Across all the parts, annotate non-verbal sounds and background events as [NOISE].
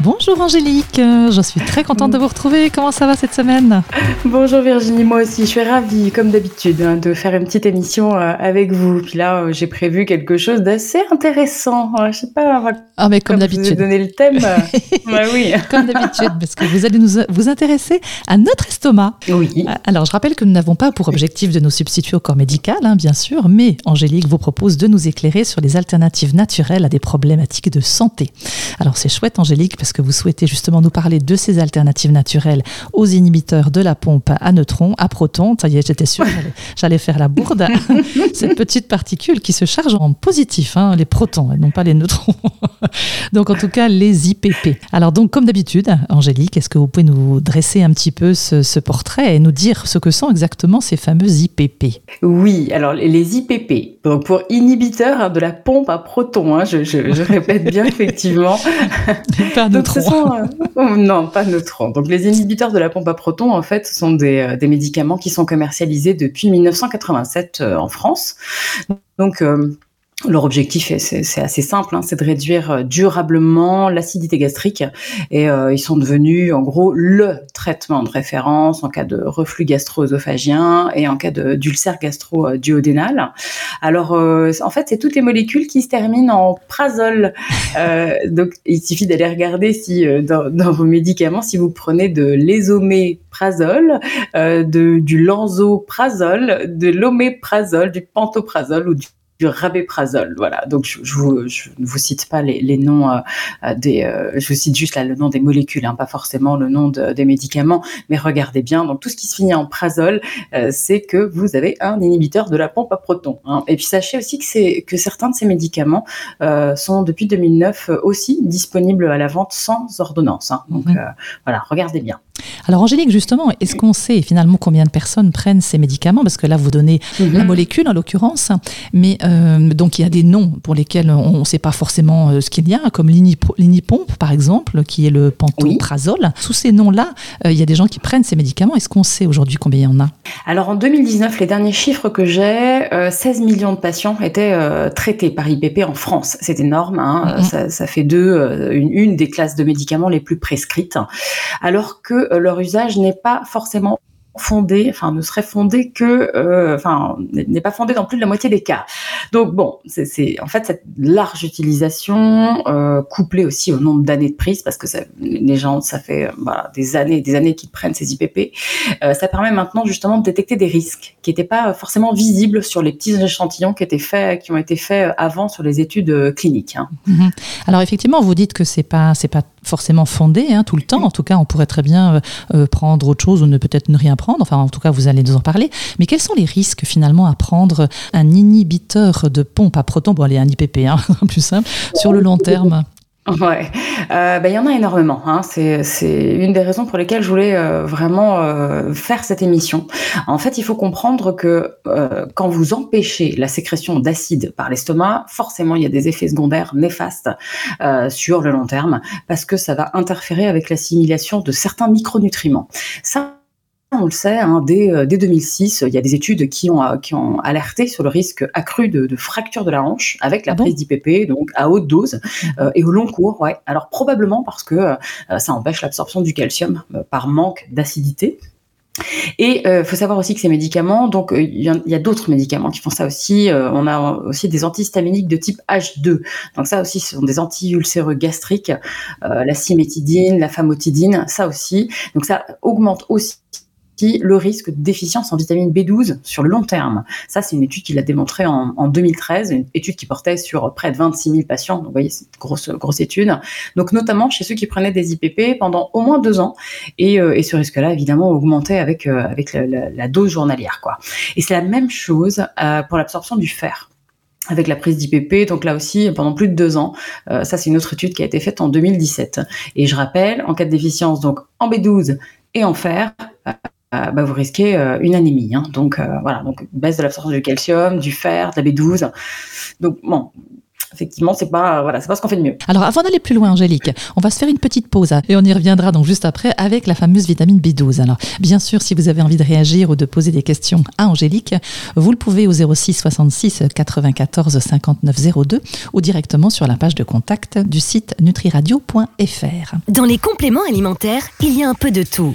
Bonjour Angélique, euh, je suis très contente de vous retrouver. Comment ça va cette semaine Bonjour Virginie, moi aussi, je suis ravie, comme d'habitude, hein, de faire une petite émission euh, avec vous. Puis là, euh, j'ai prévu quelque chose d'assez intéressant. Je sais pas, ah, mais comme d'habitude. Vous donner le thème. [LAUGHS] bah, oui. Comme d'habitude, parce que vous allez nous vous intéresser à notre estomac. Oui. Alors, je rappelle que nous n'avons pas pour objectif de nous substituer au corps médical, hein, bien sûr, mais Angélique vous propose de nous éclairer sur les alternatives naturelles à des problématiques de santé. Alors, c'est chouette, Angélique, parce que vous souhaitez justement nous parler de ces alternatives naturelles aux inhibiteurs de la pompe à neutrons, à protons. Ça y est, j'étais sûre, j'allais faire la bourde. [LAUGHS] Cette petite particule qui se charge en positif, hein, les protons et non pas les neutrons. [LAUGHS] donc en tout cas, les IPP. Alors donc, comme d'habitude, Angélique, est-ce que vous pouvez nous dresser un petit peu ce, portrait et nous dire ce que sont exactement ces fameux IPP Oui, alors les IPP, donc pour inhibiteurs de la pompe à protons, hein, je, répète bien [LAUGHS] effectivement. Euh, [LAUGHS] oh, non, pas neutrons. Donc les inhibiteurs de la pompe à protons, en fait, sont des, euh, des médicaments qui sont commercialisés depuis 1987 euh, en France. Donc leur objectif, c'est assez simple, hein, c'est de réduire euh, durablement l'acidité gastrique. Et euh, ils sont devenus, en gros, le traitement de référence en cas de reflux gastro-œsophagien et en cas d'ulcère gastro-duodénal. Alors, euh, en fait, c'est toutes les molécules qui se terminent en prazole. donc, il suffit d'aller regarder si dans, dans, vos médicaments, si vous prenez de l'ésoméprazole, de, du lanzoprazole, de l'oméprazole, du pantoprazole ou du du rabéprazole. Voilà. Donc je, je, vous, je, ne vous cite pas les, les noms euh, euh des, euh, je vous cite juste là le nom des molécules, hein, pas forcément le nom de, des médicaments, mais regardez bien. Donc tout ce qui se finit en prazole, euh, c'est que vous avez un inhibiteur de la pompe à protons. Hein. Et puis sachez aussi que c'est que certains de ces médicaments sont depuis 2009 aussi disponibles à la vente sans ordonnance. Hein. Donc voilà, regardez bien. Alors Angélique, justement, est-ce qu'on sait finalement combien de personnes prennent ces médicaments? Parce que là, vous donnez mhm. la molécule en l'occurrence, mais euh, donc il y a des noms pour lesquels on ne sait pas forcément euh, ce qu'il y a, comme l'inipompe par exemple, qui est le pantoprazole. Sous ces noms-là, euh, il y a des gens qui prennent ces médicaments. Est-ce qu'on sait aujourd'hui combien il y en a? Alors en 2019, les derniers chiffres que j'ai, 16 millions de patients étaient traités par IPP en France. C'est énorme, hein. mhm. ça, fait deux, une, une des classes de médicaments les plus prescrites, alors que leur usage n'est pas forcément fondé, enfin ne serait fondé que, euh, enfin n'est pas fondé dans plus de la moitié des cas. Donc bon, c'est en fait cette large utilisation euh, couplée aussi au nombre d'années de prise, parce que ça, les gens, ça fait voilà, des années, des années qu'ils prennent ces IPP, euh, ça permet maintenant justement de détecter des risques qui n'étaient pas forcément visibles sur les petits échantillons qui étaient faits, qui ont été faits avant sur les études cliniques. Hein. Mhm. Alors effectivement, vous dites que c'est pas c'est pas forcément fondé hein, tout le temps. En tout cas, on pourrait très bien prendre autre chose ou ne peut-être ne rien prendre Enfin, en tout cas, vous allez nous en parler. Mais quels sont les risques finalement à prendre un inhibiteur de pompe à protons, bon, allez, un IPP, hein, [LAUGHS] plus simple, sur le long terme Ouais, euh, bah, il y en a énormément. Hein. C'est, une des raisons pour lesquelles je voulais euh, vraiment euh, faire cette émission. En fait, il faut comprendre que quand vous empêchez la sécrétion d'acide par l'estomac, forcément, il y a des effets secondaires néfastes sur le long terme parce que ça va interférer avec l'assimilation de certains micronutriments. Ça, on le sait, hein, dès, 2006, euh, il y a des études qui ont, euh, qui ont alerté sur le risque accru de, de fracture de la hanche avec la ah prise d'IPP, donc à haute dose euh, et au long cours. Ouais. Alors probablement parce que ça empêche l'absorption du calcium par manque d'acidité. Et il faut savoir aussi que ces médicaments, donc il y a, d'autres médicaments qui font ça aussi. on a aussi des antihistaminiques de type H2. Donc ça aussi, ce sont des anti-ulcéreux gastriques, la cimétidine, la famotidine, ça aussi. Donc ça augmente aussi le risque de déficience en vitamine B12 sur le long terme. Ça, c'est une étude qu'il a démontrée en, 2013, une étude qui portait sur près de 26 000 patients. Donc, vous voyez, c'est une grosse, étude. Donc, notamment chez ceux qui prenaient des IPP pendant au moins deux ans. Et, euh, ce risque-là, évidemment, augmentait avec, euh, la, dose journalière. Quoi. Et c'est la même chose euh, pour l'absorption du fer avec la prise d'IPP, donc là aussi pendant plus de deux ans. ça, c'est une autre étude qui a été faite en 2017. Et je rappelle, en cas de déficience donc en B12 et en fer, euh, bah, vous risquez euh, une anémie. Hein. Donc euh, voilà, donc baisse de l'absorption du calcium, du fer, de la B12. Donc bon, effectivement, c'est pas voilà, c'est pas ce qu'on fait de mieux. Alors, avant d'aller plus loin, Angélique, on va se faire une petite pause hein, et on y reviendra donc juste après avec la fameuse vitamine B12. Alors, bien sûr, si vous avez envie de réagir ou de poser des questions à Angélique, vous le pouvez au 06 66 94 59 02 ou directement sur la page de contact du site nutriradio.fr. Dans les compléments alimentaires, il y a un peu de tout.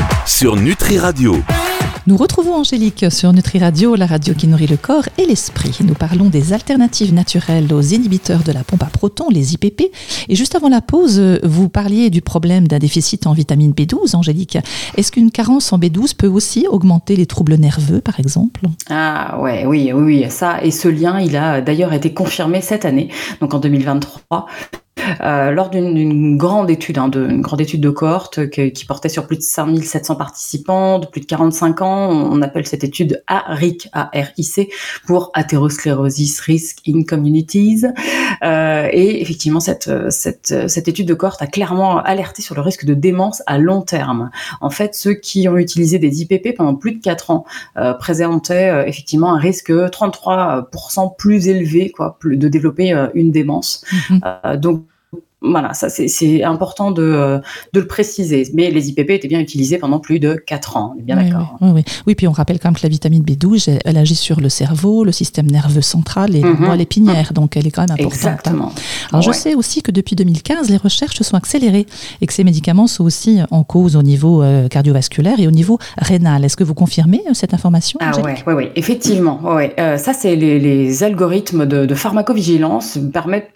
sur Nutri Radio. Nous retrouvons Angélique sur Nutri Radio, la radio qui nourrit le corps et l'esprit. Nous parlons des alternatives naturelles aux inhibiteurs de la pompe à protons, les IPP. Et juste avant la pause, vous parliez du problème d'un déficit en vitamine B12, Angélique. Est-ce qu'une carence en B12 peut aussi augmenter les troubles nerveux, par exemple? Ah ouais, oui, oui, oui, ça. Et ce lien, il a d'ailleurs été confirmé cette année, donc en 2023 euh, lors d'une grande étude, hein, de, une grande étude de cohorte qui, portait sur plus de 5700 participants de plus de 45 ans. On, appelle cette étude ARIC, A-R-I-C, pour Atherosclerosis Risk in Communities. Euh, et effectivement, cette, cette, cette étude de cohorte a clairement alerté sur le risque de démence à long terme. En fait, ceux qui ont utilisé des IPP pendant plus de 4 ans euh, présentaient euh, effectivement un risque 33% plus élevé quoi, de développer euh, une démence. Mm-hmm. donc voilà, ça c'est important de, de, le préciser. Mais les IPP étaient bien utilisés pendant plus de 4 ans, on est bien d'accord. Oui, oui, oui, puis on rappelle quand même que la vitamine B12, elle, agit sur le cerveau, le système nerveux central et mm l'épinière, donc elle est quand même importante. Hein. Exactement. Alors je sais aussi que depuis 2015, les recherches se sont accélérées et que ces médicaments sont aussi en cause au niveau euh, cardiovasculaire et au niveau rénal. Est-ce que vous confirmez euh, cette information Ah oui, oui, oui, effectivement. Ouais. Euh, ça, c'est les, les, algorithmes de, de pharmacovigilance permettent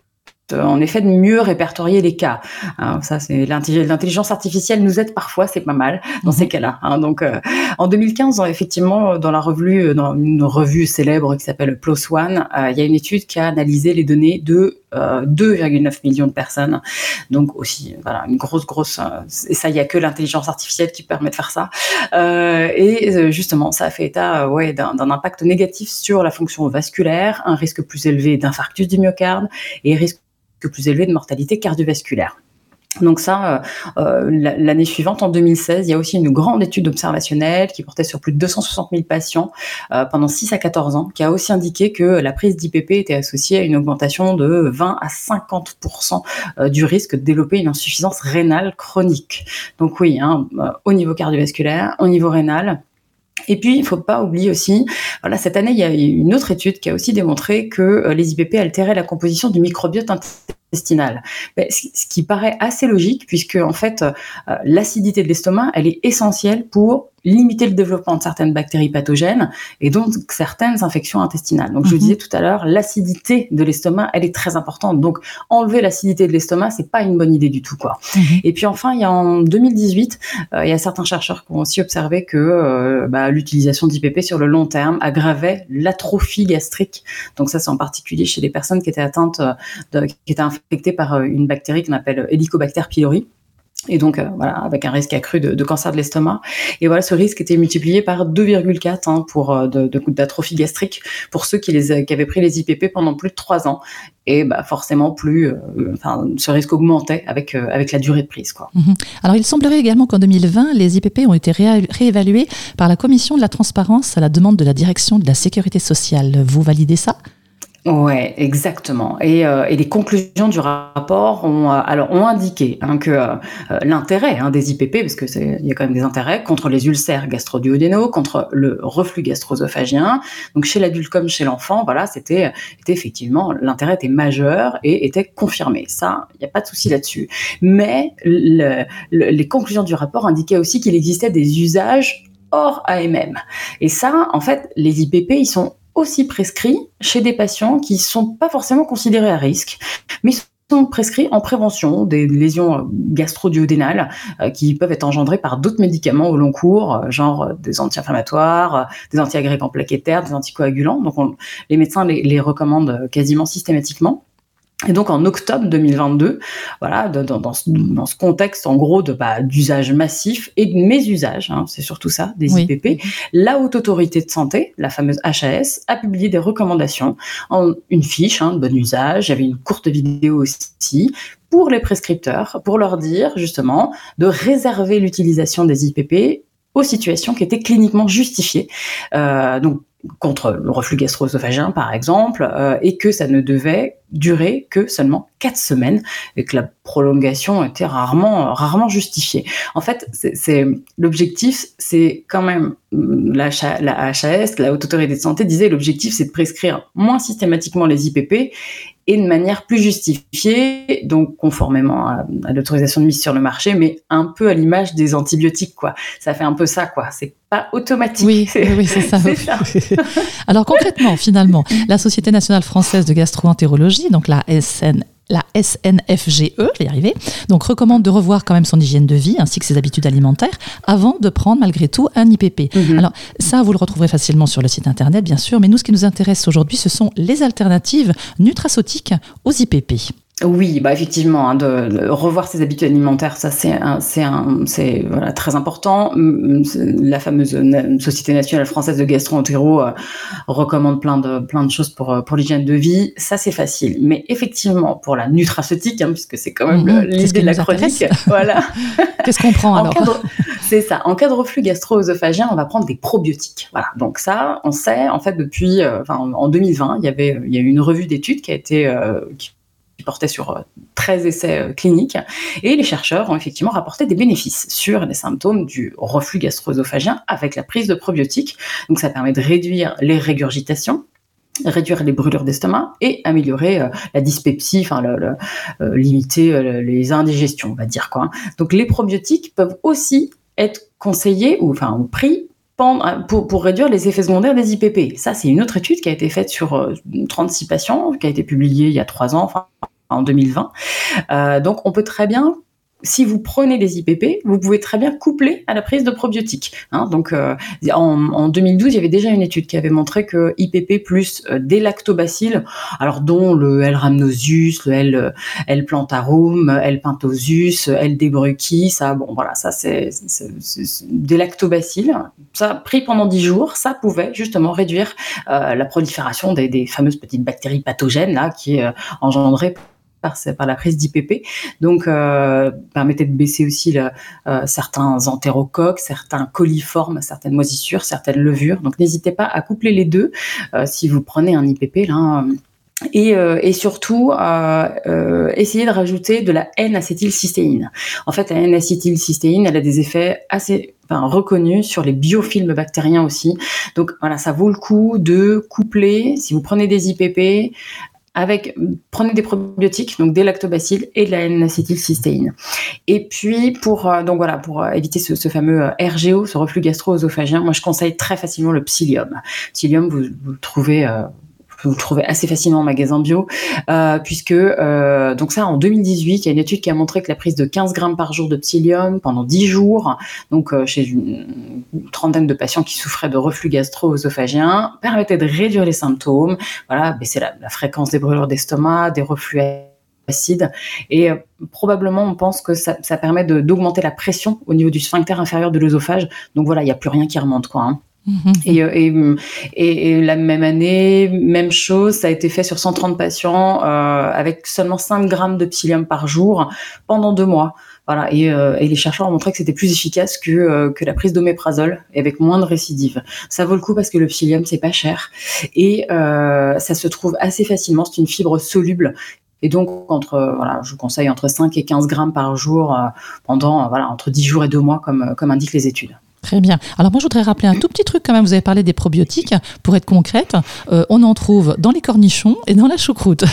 en effet de mieux répertorier les cas. Hein, ça, c'est l'intelligence artificielle nous aide parfois, c'est pas mal dans ces mhm. cas-là. Hein. donc, euh, en 2015, effectivement, dans la revue, dans une revue célèbre qui s'appelle PLOS ONE, euh, il y a une étude qui a analysé les données de 2,9 euh, millions de personnes. Donc aussi, voilà, une grosse, grosse. et ça, il n'y a que l'intelligence artificielle qui permet de faire ça. et justement, ça a fait état, ouais, d'un impact négatif sur la fonction vasculaire, un risque plus élevé d'infarctus du myocarde et risque plus élevé de mortalité cardiovasculaire. Donc ça, euh, euh, l'année suivante, en 2016, il y a aussi une grande étude observationnelle qui portait sur plus de 260 000 patients euh, pendant 6 à 14 ans, qui a aussi indiqué que la prise d'IPP était associée à une augmentation de 20 à 50% du risque de développer une insuffisance rénale chronique. Donc oui, hein, au niveau cardiovasculaire, au niveau rénal, et puis, il ne faut pas oublier aussi, voilà, cette année, il y a une autre étude qui a aussi démontré que les IPP altéraient la composition du microbiote intestinal. Ce qui paraît assez logique, puisque en fait, euh, l'acidité de l'estomac, elle est essentielle pour limiter le développement de certaines bactéries pathogènes et donc certaines infections intestinales. Donc, je vous mhm. disais tout à l'heure, l'acidité de l'estomac, elle est très importante. Donc, enlever l'acidité de l'estomac, c'est pas une bonne idée du tout, quoi. Mhm. Et puis enfin, il y a en 2018, euh, il y a certains chercheurs qui ont aussi observé que euh, bah, l'utilisation d'IPP sur le long terme aggravait l'atrophie gastrique. Donc ça, c'est en particulier chez les personnes qui étaient atteintes, de, qui étaient infectées par une bactérie qu'on appelle Helicobacter pylori et donc euh, voilà avec un risque accru de, cancer de l'estomac et voilà ce risque était multiplié par 2,4 hein, pour euh, de, d'atrophie gastrique pour ceux qui les qui avaient pris les IPP pendant plus de 3 ans et bah forcément plus euh, enfin ce risque augmentait avec avec la durée de prise quoi. Mhm. Alors il semblerait également qu'en 2020 les IPP ont été réévalués par la commission de la transparence à la demande de la direction de la sécurité sociale. Vous validez ça? Ouais, exactement. Et, euh, et, les conclusions du rapport ont euh, alors ont indiqué hein, que euh, l'intérêt hein, des IPP, parce que il y a quand même des intérêts contre les ulcères gastroduodénaux, contre le reflux gastro-œsophagien. Donc chez l'adulte comme chez l'enfant, voilà, c'était était effectivement l'intérêt était majeur et était confirmé. Ça, il n'y a pas de souci là-dessus. Mais le, les conclusions du rapport indiquaient aussi qu'il existait des usages hors AMM. Et ça, en fait, les IPP, ils sont aussi prescrits chez des patients qui sont pas forcément considérés à risque, mais sont prescrits en prévention des lésions euh, gastro-duodénales euh, qui peuvent être engendrées par d'autres médicaments au long cours, euh, genre des anti-inflammatoires, des antiagrégants plaquettaires, des anticoagulants. Donc les médecins les recommandent quasiment systématiquement. Et donc en octobre 2022, voilà, dans, dans, ce, contexte en gros de bah, d'usage massif et de mésusage, hein, c'est surtout ça, des IPP, la haute autorité de santé, la fameuse HAS, a publié des recommandations en une fiche hein, de bon usage. Il y avait une courte vidéo aussi pour les prescripteurs, pour leur dire justement de réserver l'utilisation des IPP aux situations qui étaient cliniquement justifiées. Euh, donc contre le reflux gastro-œsophagien par exemple, euh, et que ça ne devait durer que seulement quatre semaines et que la prolongation était rarement justifiée. En fait, c'est l'objectif, c'est quand même la, la HAS, la Haute Autorité de Santé disait l'objectif c'est de prescrire moins systématiquement les IPP et de manière plus justifiée, donc conformément à, l'autorisation de mise sur le marché, mais un peu à l'image des antibiotiques, quoi. Ça fait un peu ça, quoi. C'est pas automatique. Oui, [LAUGHS] oui, c'est ça. [LAUGHS] Alors concrètement, finalement, [LAUGHS] la Société nationale française de gastroentérologie, donc la SN, la SNFGE, je vais y arriver, donc recommande de revoir quand même son hygiène de vie ainsi que ses habitudes alimentaires avant de prendre malgré tout un IPP. Mhm. Alors ça, vous le retrouverez facilement sur le site internet, bien sûr, mais nous, ce qui nous intéresse aujourd'hui, ce sont les alternatives nutraceutiques aux IPP. Oui, bah effectivement, hein, de, revoir ses habitudes alimentaires, ça c'est c'est c'est voilà, très important. La fameuse Société nationale française de gastro-entéro euh, recommande plein de plein de choses pour pour l'hygiène de vie. Ça c'est facile, mais effectivement pour la nutraceutique, hein, puisque c'est quand même mhm, l'idée de la chronique, [LAUGHS] voilà. Qu'est-ce qu'on prend alors C'est ça. En cas de reflux gastro-œsophagien, on va prendre des probiotiques. Voilà. Donc ça, on sait en fait depuis, euh, enfin en 2020, il y avait il y a eu une revue d'études qui a été euh, qui portait sur 13 euh, essais euh, cliniques. Et les chercheurs ont effectivement rapporté des bénéfices sur les symptômes du reflux gastro-œsophagien avec la prise de probiotiques. Donc ça permet de réduire les régurgitations, réduire les brûlures d'estomac et améliorer euh, la dyspepsie, enfin limiter les indigestions, on va dire quoi. Donc les probiotiques peuvent aussi être conseillés ou enfin pris pour, pour, réduire les effets secondaires des IPP. Ça, c'est une autre étude qui a été faite sur 36 patients, qui a été publiée il y a trois ans, en 2020. Euh, donc on peut très bien si vous prenez des IPP, vous pouvez très bien coupler à la prise de probiotiques. Hein. donc, euh, en, 2012, il y avait déjà une étude qui avait montré que IPP plus euh, des lactobacilles, alors dont le L. rhamnosus, le L. Plantarum, L. pentosus, L. debrucki, ça, bon, voilà, ça c'est des lactobacilles. Ça, pris pendant 10 jours, ça pouvait justement réduire la prolifération des, fameuses petites bactéries pathogènes là qui engendraient par, la prise d'IPP. Donc, euh, permettait de baisser aussi euh, certains entérocoques, certains coliformes, certaines moisissures, certaines levures. Donc, n'hésitez pas à coupler les deux euh, si vous prenez un IPP là. Et, surtout, euh, essayer de rajouter de la N-acétylcystéine. En fait, la N-acétylcystéine, elle a des effets assez reconnus sur les biofilms bactériens aussi. Donc voilà, ça vaut le coup de coupler, si vous prenez des IPP, avec prenez des probiotiques, donc des lactobacilles et de la N-acétylcystéine. Et puis pour euh, donc voilà pour euh, éviter ce, fameux euh, RGO, ce reflux gastro-œsophagien, moi je conseille très facilement le psyllium. Psyllium, vous, vous le trouvez vous le trouvez assez facilement en magasin bio, euh, puisque euh, donc ça en 2018, il y a une étude qui a montré que la prise de 15 grammes par jour de psyllium pendant 10 jours, donc euh, chez une, trentaine de patients qui souffraient de reflux gastro-œsophagien, permettait de réduire les symptômes, voilà, baisser la, fréquence des brûlures d'estomac, des reflux acides et probablement on pense que ça, ça permet d'augmenter la pression au niveau du sphincter inférieur de l'œsophage. Donc voilà, il n'y a plus rien qui remonte quoi. Hein. Mhm. Euh, et, et, la même année, même chose, ça a été fait sur 130 patients euh, avec seulement 5 grammes de psyllium par jour pendant deux mois. Voilà, et, euh, et les chercheurs ont montré que c'était plus efficace que, que la prise d'oméprazole et avec moins de récidives. Ça vaut le coup parce que le psyllium c'est pas cher et ça se trouve assez facilement. C'est une fibre soluble et donc, entre, voilà, je vous conseille entre 5 et 15 grammes par jour pendant voilà, entre 10 jours et 2 mois, comme, comme indiquent les études. Très bien. Alors moi, je voudrais rappeler un tout petit truc quand même. Vous avez parlé des probiotiques. Pour être concrète, euh, on en trouve dans les cornichons et dans la choucroute.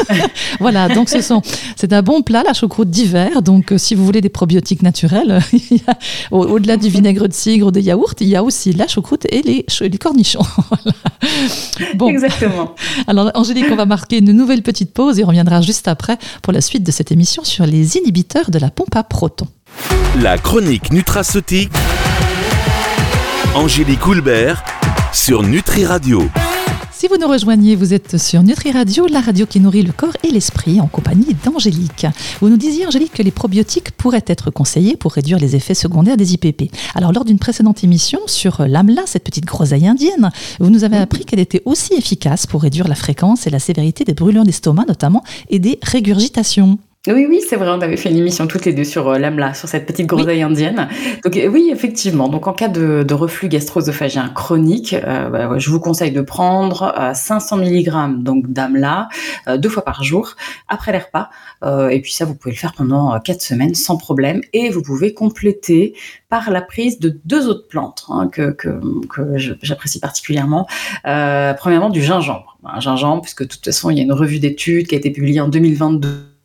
[LAUGHS] voilà, donc ce sont, c'est un bon plat, la choucroute d'hiver. Donc euh, si vous voulez des probiotiques naturels, [LAUGHS] au-delà du vinaigre de cidre ou des yaourts, il y a aussi la choucroute et les, les cornichons. [LAUGHS] bon. Exactement. Alors Angélique, on va marquer une nouvelle petite pause et on reviendra juste après pour la suite de cette émission sur les inhibiteurs de la pompe à protons. La chronique nutraceutique Angélique Houlbert sur Nutri Radio. Si vous nous rejoignez, vous êtes sur Nutri Radio, la radio qui nourrit le corps et l'esprit, en compagnie d'Angélique. Vous nous disiez, Angélique, que les probiotiques pourraient être conseillés pour réduire les effets secondaires des IPP. Alors, lors d'une précédente émission sur l'AMLA, cette petite groseille indienne, vous nous avez appris qu'elle était aussi efficace pour réduire la fréquence et la sévérité des brûlures d'estomac, notamment, et des régurgitations. Oui, oui, c'est vrai, on avait fait une émission toutes les deux sur euh, l'AMLA, sur cette petite groseille indienne. Donc euh, oui, effectivement, donc en cas de, reflux gastro-œsophagien chronique, euh, bah, je vous conseille de prendre 500 mg donc d'AMLA deux fois par jour après les repas. et puis ça, vous pouvez le faire pendant quatre semaines sans problème. Et vous pouvez compléter par la prise de deux autres plantes hein, que, que, que j'apprécie particulièrement. premièrement, du gingembre. Un gingembre, puisque de toute façon, il y a une revue d'études qui a été publiée en 2022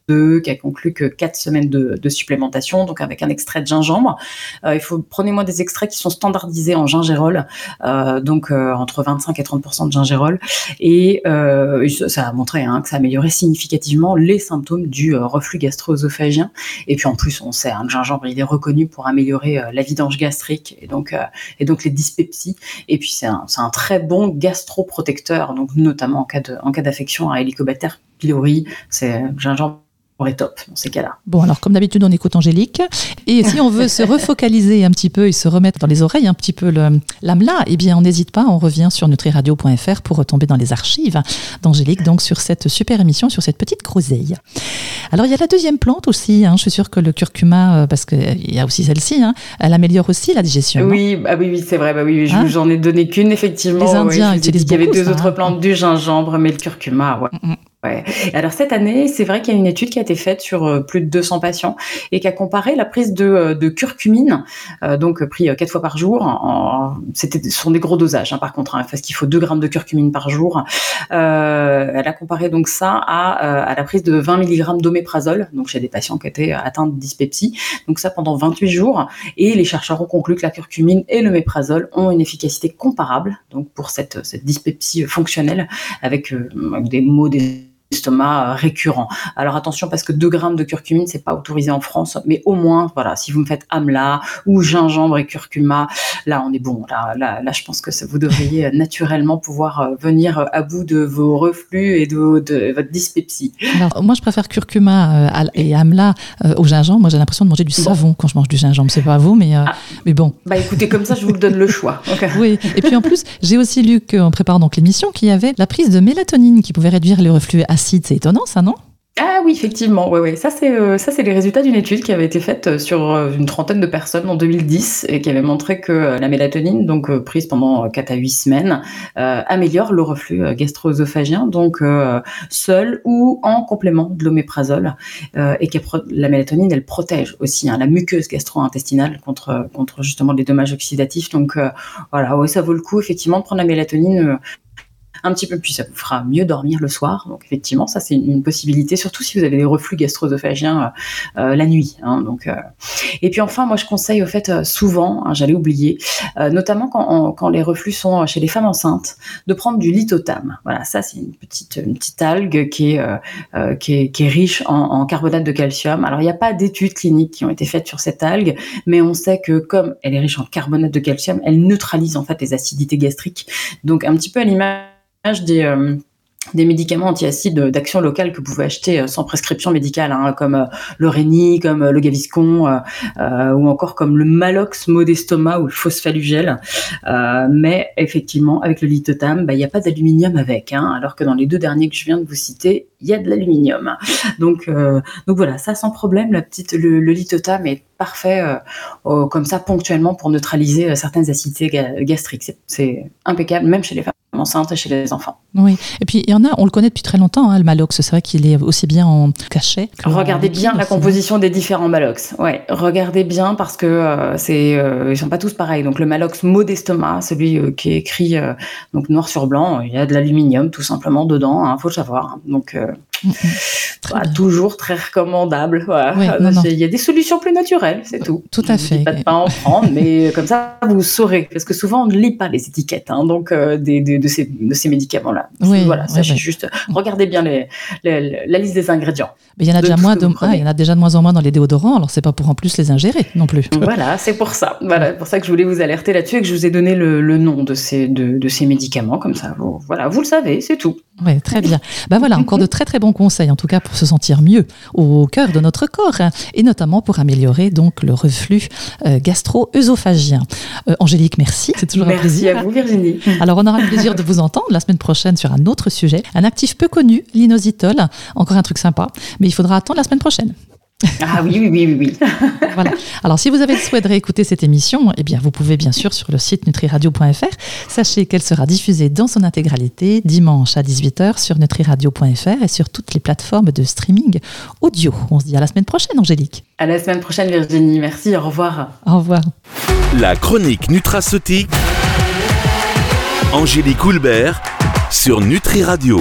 qui a conclu que 4 semaines de, supplémentation, donc avec un extrait de gingembre. Euh, il faut prenez-moi des extraits qui sont standardisés en gingérol, euh, donc euh, entre 25 et 30 de gingérol, et ça a montré hein, que ça améliorait significativement les symptômes du reflux gastro-œsophagien. Et puis en plus, on sait, hein, le gingembre il est reconnu pour améliorer la vidange gastrique et donc les dyspepsies. Et puis c'est un, très bon gastroprotecteur, donc notamment en cas en cas d'affection à Helicobacter pylori, c'est gingembre est top dans ces cas-là. Bon, alors comme d'habitude, on écoute Angélique. Et si on veut [LAUGHS] se refocaliser un petit peu et se remettre dans les oreilles un petit peu l'âme-là, eh bien, on n'hésite pas, on revient sur nutriradio.fr pour retomber dans les archives d'Angélique, donc sur cette super émission, sur cette petite groseille. Alors, il y a la deuxième plante aussi. Hein. je suis sûre que le curcuma, euh, parce qu'il y a aussi celle-ci, hein, elle améliore aussi la digestion. Oui, bah oui, oui c'est vrai. Bah oui, hein? j'en ai donné qu'une, effectivement. Les Indiens utilisent Il y avait deux autres plantes, du gingembre, mais le curcuma, ouais. Mm, mm. Ouais. Alors cette année, c'est vrai qu'il y a une étude qui a été faite sur euh, plus de 200 patients et qui a comparé la prise de, euh, curcumine, euh, donc pris quatre fois par jour. C'était, ce sont des gros dosages, hein, par contre, hein, parce qu'il faut 2 grammes de curcumine par jour. Elle a comparé donc ça à, la prise de 20 mg d'oméprazole, donc chez des patients qui étaient atteints de dyspepsie. Donc ça pendant 28 jours. Et les chercheurs ont conclu que la curcumine et l'oméprazole ont une efficacité comparable, donc pour cette, cette dyspepsie fonctionnelle, avec des mots des estomac euh, récurrent. Alors attention parce que 2 grammes de curcumine c'est pas autorisé en France, mais au moins voilà si vous me faites amla ou gingembre et curcuma, là on est bon. Là là, là je pense que vous devriez euh, naturellement pouvoir euh, venir à bout de vos reflux et de, votre dyspepsie. Alors moi je préfère curcuma et amla au gingembre. Moi j'ai l'impression de manger du savon quand je mange du gingembre. C'est pas vous mais ah. mais bon. Bah écoutez comme ça je vous donne le choix. [LAUGHS] oui et puis en plus j'ai aussi lu qu'en préparant donc l'émission qu'il y avait la prise de mélatonine qui pouvait réduire le reflux c'est étonnant ça, non? Ah oui, effectivement, ouais, ouais. Ça c'est euh, les résultats d'une étude qui avait été faite euh, sur euh, une trentaine de personnes en 2010 et qui avait montré que la mélatonine, donc prise pendant 4 à 8 semaines, améliore le reflux gastro-œsophagien, donc seul ou en complément de l'oméprazole, et que la mélatonine, elle protège aussi hein, la muqueuse gastro-intestinale contre contre justement les dommages oxydatifs. Donc voilà, ça vaut le coup effectivement de prendre la mélatonine un petit peu plus, ça vous fera mieux dormir le soir. Donc effectivement, ça c'est une, possibilité, surtout si vous avez des reflux gastro-œsophagiens euh, euh, la nuit. Hein, donc, euh. Et puis enfin, moi je conseille au fait souvent, hein, j'allais oublier, notamment quand, quand, les reflux sont chez les femmes enceintes, de prendre du lithotam. Voilà, ça c'est une petite, une petite algue qui est, qui est, qui est riche en, en, carbonate de calcium. Alors il n'y a pas d'études cliniques qui ont été faites sur cette algue, mais on sait que comme elle est riche en carbonate de calcium, elle neutralise en fait les acidités gastriques. Donc un petit peu à l'image des, euh, des médicaments antiacides d'action locale que vous pouvez acheter euh, sans prescription médicale, hein, comme euh, le comme le Gaviscon, ou encore comme le Malox Modestoma ou le Phosphалugel. mais effectivement, avec le lithotam, bah, il n'y a pas d'aluminium avec, hein, alors que dans les deux derniers que je viens de vous citer, il y a de l'aluminium. Donc, donc voilà, ça sans problème, la petite, le, le lithotam est parfait comme ça ponctuellement pour neutraliser certaines acidités gastriques. C'est impeccable, même chez les femmes enceinte chez les enfants. Oui, et puis il y en a, on le connaît depuis très longtemps, hein, le Malox, c'est vrai qu'il est aussi bien en cachet. Regardez bien la composition des différents Malox. Ouais, regardez bien parce que euh, c'est, euh, ils sont pas tous pareils. Donc le Malox Modestoma, celui euh, qui est écrit donc noir sur blanc, il y a de l'aluminium tout simplement dedans, il hein, faut le savoir. Donc [LAUGHS] Bah, toujours très recommandable. Il y a des solutions plus naturelles, c'est tout. Tout à fait. Pas de pas en prendre, [LAUGHS] mais comme ça, vous saurez. Parce que souvent, on ne lit pas les étiquettes hein, donc, euh, des, de, ces, de ces médicaments-là. Oui, voilà, sachez juste, regardez bien les, la liste des ingrédients. Mais il y en a déjà moins de, ah, il y en a déjà de moins en moins dans les déodorants, alors c'est pas pour en plus les ingérer non plus. [LAUGHS] Voilà, c'est pour ça. Voilà, pour ça que je voulais vous alerter là-dessus et que je vous ai donné le, le nom de ces, de, de, ces médicaments, comme ça, vous, voilà, vous le savez, c'est tout. Oui, très bien. Ben voilà, encore de très très bons conseils, en tout cas pour se sentir mieux au cœur de notre corps, hein, et notamment pour améliorer donc le reflux euh, gastro-œsophagien. Euh, Angélique, merci, c'est toujours un plaisir. Merci à vous Virginie. Alors on aura le plaisir de vous entendre la semaine prochaine sur un autre sujet, un actif peu connu, l'inositol, encore un truc sympa, mais il faudra attendre la semaine prochaine. Ah oui, oui, oui, oui. [LAUGHS] voilà. Alors, si vous avez le souhait de réécouter cette émission, eh bien, vous pouvez bien sûr sur le site nutriradio.fr. Sachez qu'elle sera diffusée dans son intégralité dimanche à 18h sur nutriradio.fr et sur toutes les plateformes de streaming audio. On se dit à la semaine prochaine, Angélique. À la semaine prochaine, Virginie. Merci. Au revoir. Au revoir. La chronique nutraceutique. Angélique Houlbert sur Nutri Radio.